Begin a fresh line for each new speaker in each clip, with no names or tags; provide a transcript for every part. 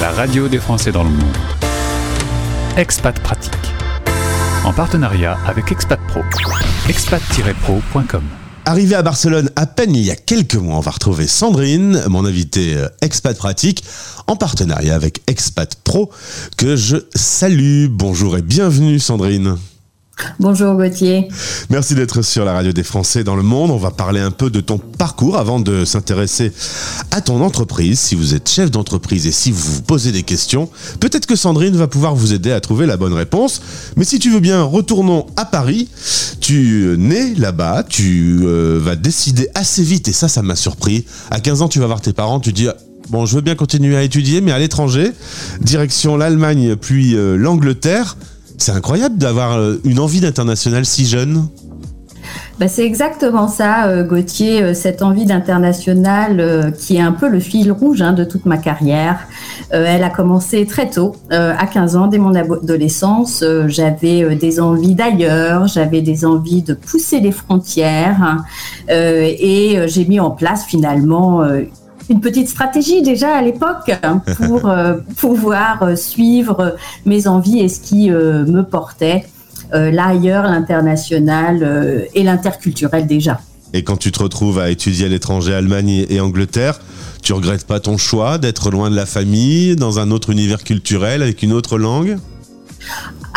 la radio des Français dans le monde. Expat Pratique. En partenariat avec Expat Pro. expat-pro.com.
Arrivé à Barcelone à peine il y a quelques mois, on va retrouver Sandrine, mon invitée euh, expat pratique, en partenariat avec Expat Pro, que je salue. Bonjour et bienvenue Sandrine.
Bonjour Gauthier.
Merci d'être sur la radio des Français dans le monde. On va parler un peu de ton parcours avant de s'intéresser à ton entreprise. Si vous êtes chef d'entreprise et si vous vous posez des questions, peut-être que Sandrine va pouvoir vous aider à trouver la bonne réponse. Mais si tu veux bien, retournons à Paris. Tu nais là-bas, tu euh, vas décider assez vite, et ça, ça m'a surpris. À 15 ans, tu vas voir tes parents, tu dis bon, je veux bien continuer à étudier, mais à l'étranger, direction l'Allemagne puis euh, l'Angleterre. C'est incroyable d'avoir euh, une envie d'international si jeune.
Bah, c'est exactement ça, euh, Gauthier, euh, cette envie d'international qui est un peu le fil rouge hein, de toute ma carrière. elle a commencé très tôt, à 15 ans, dès mon adolescence. j'avais des envies d'ailleurs, j'avais des envies de pousser les frontières hein, et j'ai mis en place finalement une petite stratégie déjà à l'époque pour euh, pouvoir euh, suivre mes envies et ce qui euh, me portait là ailleurs, l'international et l'interculturel déjà.
Et quand tu te retrouves à étudier à l'étranger, Allemagne et Angleterre, tu regrettes pas ton choix d'être loin de la famille, dans un autre univers culturel, avec une autre langue?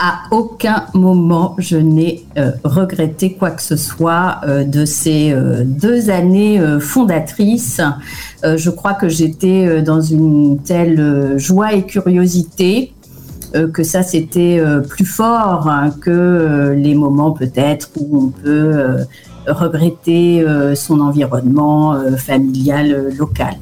À aucun moment je n'ai euh, regretté quoi que ce soit euh, de ces euh, deux années fondatrices. je crois que j'étais dans une telle joie et curiosité que ça c'était plus fort hein, que les moments peut-être où on peut regretter son environnement familial local.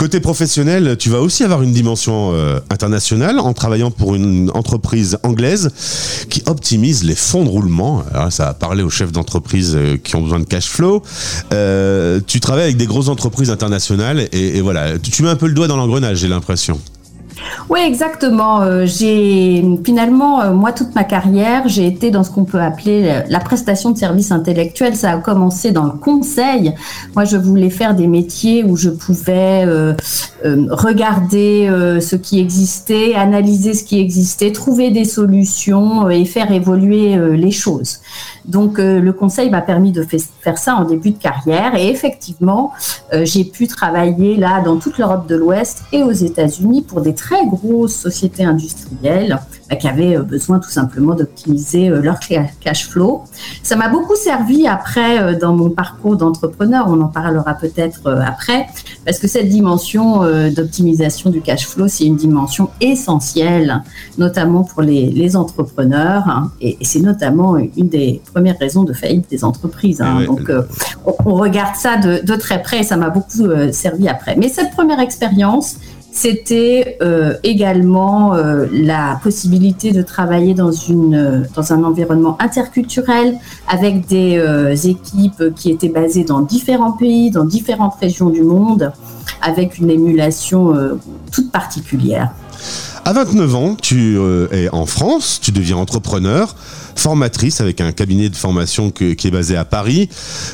Côté professionnel, tu vas aussi avoir une dimension euh, internationale en travaillant pour une entreprise anglaise qui optimise les fonds de roulement. Ça a parlé aux chefs d'entreprise euh, qui ont besoin de cash flow. Euh, tu travailles avec des grosses entreprises internationales et, et voilà, tu mets un peu le doigt dans l'engrenage, j'ai l'impression.
Oui, exactement. Euh, j'ai finalement, euh, moi, toute ma carrière, j'ai été dans ce qu'on peut appeler la prestation de services intellectuels. Ça a commencé dans le conseil. Moi, je voulais faire des métiers où je pouvais euh, regarder ce qui existait, analyser ce qui existait, trouver des solutions et faire évoluer les choses. Donc, le conseil m'a permis de faire ça en début de carrière. Et effectivement, j'ai pu travailler là dans toute l'Europe de l'Ouest et aux États-Unis pour des très grosses sociétés industrielles bah, qui avaient euh, besoin tout simplement d'optimiser euh, leur cash flow. Ça m'a beaucoup servi après euh, dans mon parcours d'entrepreneur, on en parlera peut-être après, parce que cette dimension d'optimisation du cash flow, c'est une dimension essentielle, notamment pour les, entrepreneurs, hein, et, c'est notamment une des raisons de faillite des entreprises. Hein. Donc, on, regarde ça de, de, très près et ça m'a beaucoup servi après. Mais cette première expérience, c'était euh, également euh, la possibilité de travailler dans, une, dans un environnement interculturel avec des euh, équipes qui étaient basées dans différents pays, dans différentes régions du monde, avec une émulation toute particulière.
À 29 ans, tu es en France, tu deviens entrepreneur formatrice avec un cabinet de formation qui est basé à Paris,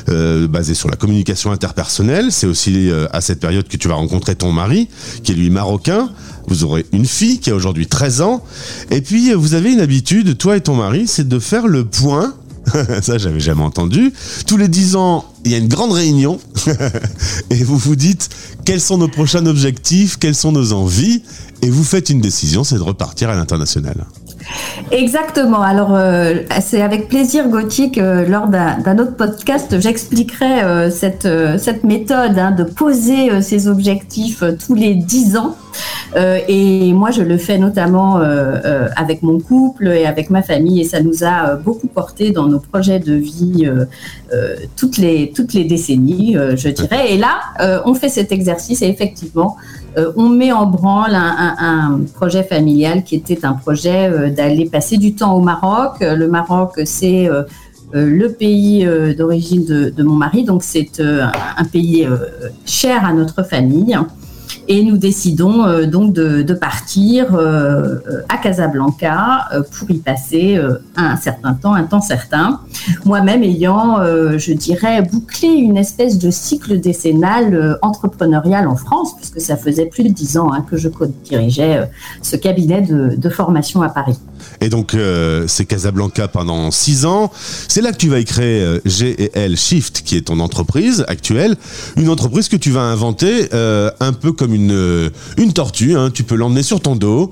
euh, basé sur la communication interpersonnelle. C'est aussi euh, à cette période que tu vas rencontrer ton mari, qui est lui marocain. Vous aurez une fille qui a aujourd'hui 13 ans. Et puis, vous avez une habitude, toi et ton mari, c'est de faire le point ça j'avais jamais entendu. Tous les 10 ans, il y a une grande réunion et vous vous dites quels sont nos prochains objectifs, quelles sont nos envies? Et vous faites une décision, c'est de repartir à l'international.
Exactement. Alors, euh, c'est avec plaisir, Gauthier, que lors d'un autre podcast, j'expliquerai euh, cette, euh, cette méthode hein, de poser ses objectifs tous les dix ans. et moi, je le fais notamment avec mon couple et avec ma famille, et ça nous a beaucoup porté dans nos projets de vie toutes, les, toutes les décennies, je dirais. Et là, on fait cet exercice et effectivement, euh, on met en branle un, projet familial qui était un projet euh, d'aller passer du temps au Maroc. Euh, le Maroc, c'est le pays d'origine de, mon mari, donc c'est un pays cher à notre famille. Et nous décidons euh, donc de, partir euh, à Casablanca euh, pour y passer un certain temps, un temps certain. Moi-même ayant, je dirais, bouclé une espèce de cycle décennal entrepreneurial en France, puisque ça faisait plus de dix ans hein, que je dirigeais ce cabinet de formation à Paris.
Et donc, euh, c'est Casablanca pendant six ans. C'est là que tu vas y créer euh, GL Shift, qui est ton entreprise actuelle. Une entreprise que tu vas inventer euh, un peu comme une, une tortue. Hein. Tu peux l'emmener sur ton dos.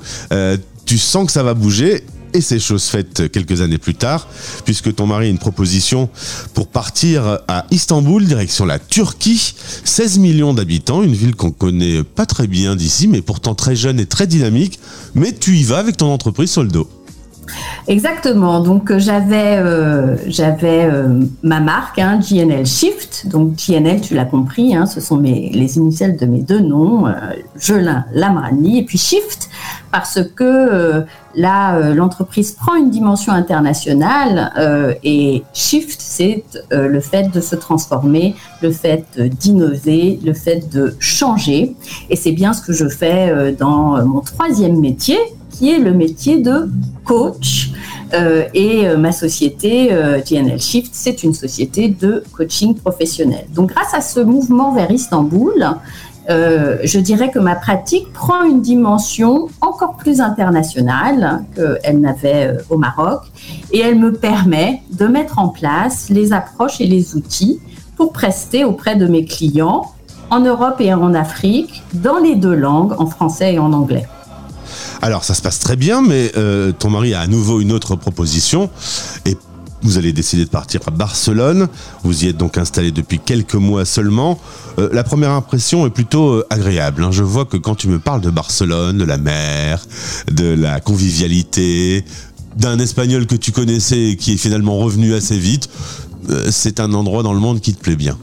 tu sens que ça va bouger. Et c'est chose faite quelques années plus tard, puisque ton mari a une proposition pour partir à Istanbul, direction la Turquie. 16 millions d'habitants, une ville qu'on connaît pas très bien d'ici, mais pourtant très jeune et très dynamique. Mais tu y vas avec ton entreprise sur le dos.
Exactement. Donc euh, j'avais euh, j'avais euh, ma marque hein, GNL Shift. Donc GNL, tu l'as compris, hein, ce sont les initiales de mes deux noms, Jelin Lamrani et puis Shift parce que là l'entreprise prend une dimension internationale et Shift c'est le fait de se transformer, le fait d'innover, le fait de changer et c'est bien ce que je fais dans mon troisième métier qui est le métier de coach. Euh, et euh, ma société, euh, GNL Shift, c'est une société de coaching professionnel. Donc grâce à ce mouvement vers Istanbul, je dirais que ma pratique prend une dimension encore plus internationale qu'elle n'avait au Maroc et elle me permet de mettre en place les approches et les outils pour prester auprès de mes clients en Europe et en Afrique dans les deux langues, en français et en anglais.
Alors ça se passe très bien, mais euh, ton mari a à nouveau une autre proposition et vous allez décider de partir à Barcelone. Vous y êtes donc installé depuis quelques mois seulement. Euh, la première impression est plutôt euh, agréable. Hein. Je vois que quand tu me parles de Barcelone, de la mer, de la convivialité, d'un espagnol que tu connaissais et qui est finalement revenu assez vite, c'est un endroit dans le monde qui te plaît bien.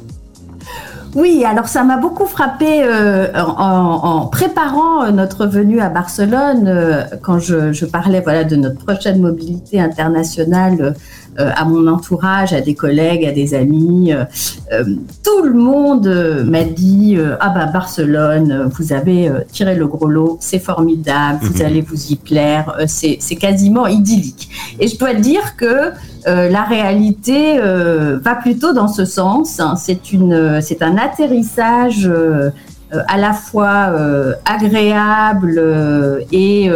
Oui, alors ça m'a beaucoup frappé euh, en, préparant euh, notre venue à Barcelone, euh, quand je, parlais voilà de notre prochaine mobilité internationale à mon entourage, à des collègues, à des amis. tout le monde m'a dit ah bah Barcelone, vous avez tiré le gros lot, c'est formidable, vous mhm. allez vous y plaire, c'est quasiment idyllique. Et je dois dire que la réalité va plutôt dans ce sens. C'est une, c'est un atterrissage euh, à la fois agréable et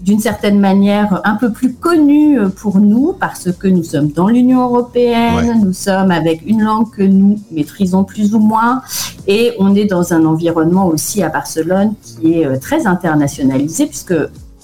d'une certaine manière un peu plus connu pour nous parce que nous sommes dans l'Union européenne, nous sommes avec une langue que nous maîtrisons plus ou moins et on est dans un environnement aussi à Barcelone qui est très internationalisé puisque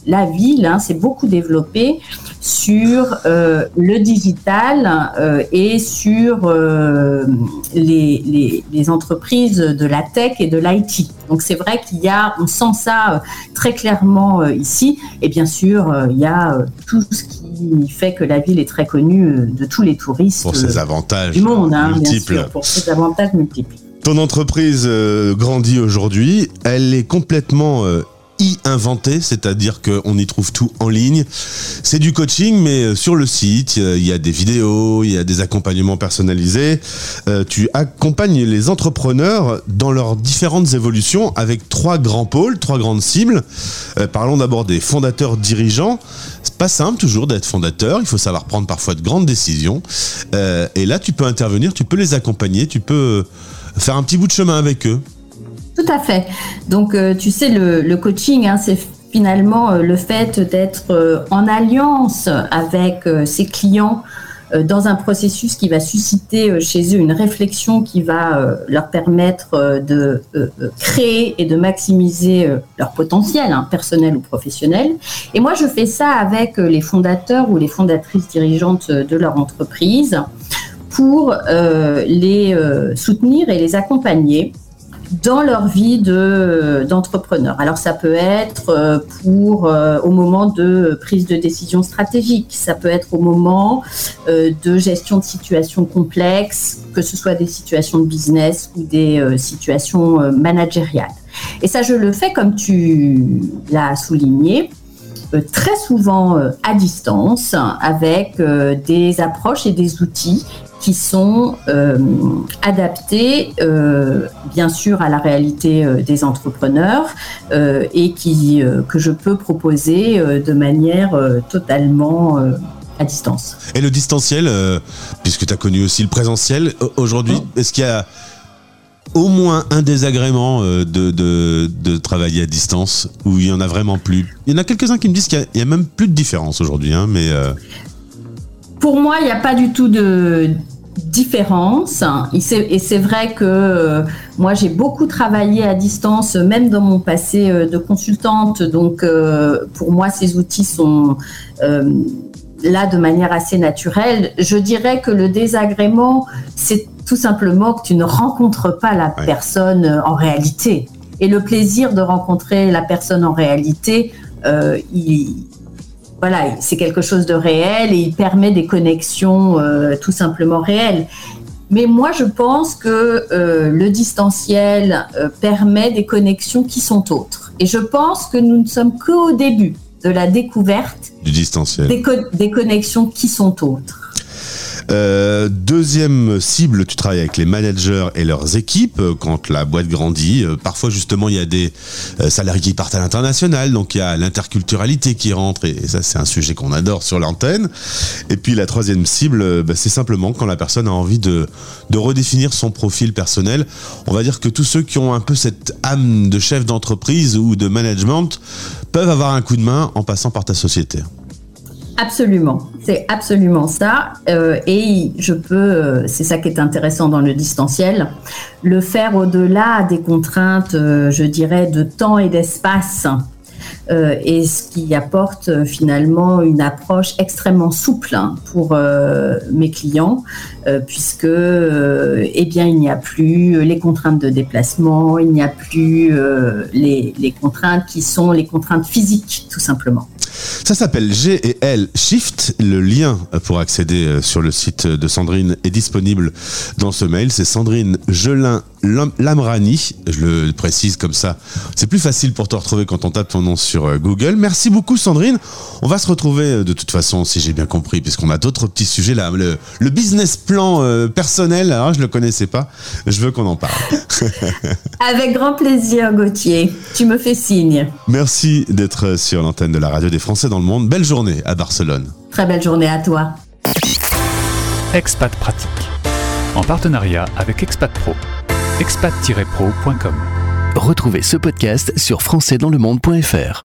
la ville hein, s'est beaucoup développée sur euh, le digital euh, et sur euh, les, les, entreprises de la tech et de l'IT. Donc c'est vrai qu'il y a, on sent ça très clairement ici. Et bien sûr, il y a tout ce qui fait que la ville est très connue de tous les touristes
pour ses avantages
du monde,
hein, multiples.
Bien sûr, pour ses avantages multiples.
Ton entreprise grandit aujourd'hui, elle est complètement inventé, c'est-à-dire qu'on y trouve tout en ligne. C'est du coaching, mais euh, sur le site, il y a des vidéos, il y a des accompagnements personnalisés. Euh, tu accompagnes les entrepreneurs dans leurs différentes évolutions avec trois grands pôles, trois grandes cibles. Euh, parlons d'abord des fondateurs dirigeants. C'est pas simple toujours d'être fondateur, il faut savoir prendre parfois de grandes décisions. et là, tu peux intervenir, tu peux les accompagner, tu peux faire un petit bout de chemin avec eux.
Tout à fait. Donc, euh, tu sais, le, coaching, hein, c'est finalement euh, le fait d'être euh, en alliance avec ses clients dans un processus qui va susciter chez eux une réflexion qui va leur permettre de créer et de maximiser leur potentiel, hein, personnel ou professionnel. Et moi, je fais ça avec les fondateurs ou les fondatrices dirigeantes de leur entreprise pour les soutenir et les accompagner dans leur vie de d'entrepreneur. Alors ça peut être euh, pour euh, au moment de prise de décision stratégique, ça peut être au moment euh, de gestion de situations complexes, que ce soit des situations de business ou des situations managériales. Et ça, je le fais comme tu l'as souligné, très souvent à distance, avec des approches et des outils qui sont euh, adaptés euh, bien sûr à la réalité euh, des entrepreneurs et qui, que je peux proposer de manière totalement à distance.
Et le distanciel, puisque tu as connu aussi le présentiel, aujourd'hui, est-ce qu'il y a au moins un désagrément de, de, de, travailler à distance où il y en a vraiment plus? Il y en a quelques-uns qui me disent qu'il n'y a, même plus de différence aujourd'hui, hein, mais...
Pour moi, il n'y a pas du tout de différence. Et c'est vrai que euh, moi, j'ai beaucoup travaillé à distance, même dans mon passé euh, de consultante. Donc, euh, pour moi, ces outils sont là de manière assez naturelle. Je dirais que le désagrément, c'est tout simplement que tu ne rencontres pas la personne en réalité. Et le plaisir de rencontrer la personne en réalité, il, voilà, c'est quelque chose de réel et il permet des connexions euh, tout simplement réelles. Mais moi, je pense que euh, le distanciel euh, permet des connexions qui sont autres. Et je pense que nous ne sommes qu'au début de la découverte
du distanciel,
des connexions qui sont autres.
Euh, deuxième cible, tu travailles avec les managers et leurs équipes euh, quand la boîte grandit. Euh, parfois, justement, il y a des salariés qui partent à l'international, donc il y a l'interculturalité qui rentre, et, ça, c'est un sujet qu'on adore sur l'antenne. Et puis, la troisième cible, bah, c'est simplement quand la personne a envie de, de redéfinir son profil personnel. On va dire que tous ceux qui ont un peu cette âme de chef d'entreprise ou de management peuvent avoir un coup de main en passant par ta société.
Absolument, c'est absolument ça. Euh, et je peux, euh, c'est ça qui est intéressant dans le distanciel, le faire au-delà des contraintes, euh, je dirais, de temps et d'espace. et ce qui apporte finalement une approche extrêmement souple hein, pour mes clients, puisque eh bien il n'y a plus les contraintes de déplacement, il n'y a plus les, les contraintes qui sont les contraintes physiques tout simplement.
Ça s'appelle G et L Shift. Le lien pour accéder euh, sur le site de Sandrine est disponible dans ce mail. C'est Sandrine Gelin Lamrani. Je le précise comme ça. C'est plus facile pour te retrouver quand on tape ton nom sur euh, Google. Merci beaucoup Sandrine. On va se retrouver euh, de toute façon, si j'ai bien compris, puisqu'on a d'autres petits sujets là. Le, business plan personnel, alors je le connaissais pas. Je veux qu'on en parle.
Avec grand plaisir Gauthier. Tu me fais signe.
Merci d'être sur l'antenne de la radio des Français dans le monde. Belle journée à Barcelone.
Très belle journée à toi.
Expat Pratique. En partenariat avec Expat Pro. expat-pro.com.
Retrouvez ce podcast sur françaisdanslemonde.fr.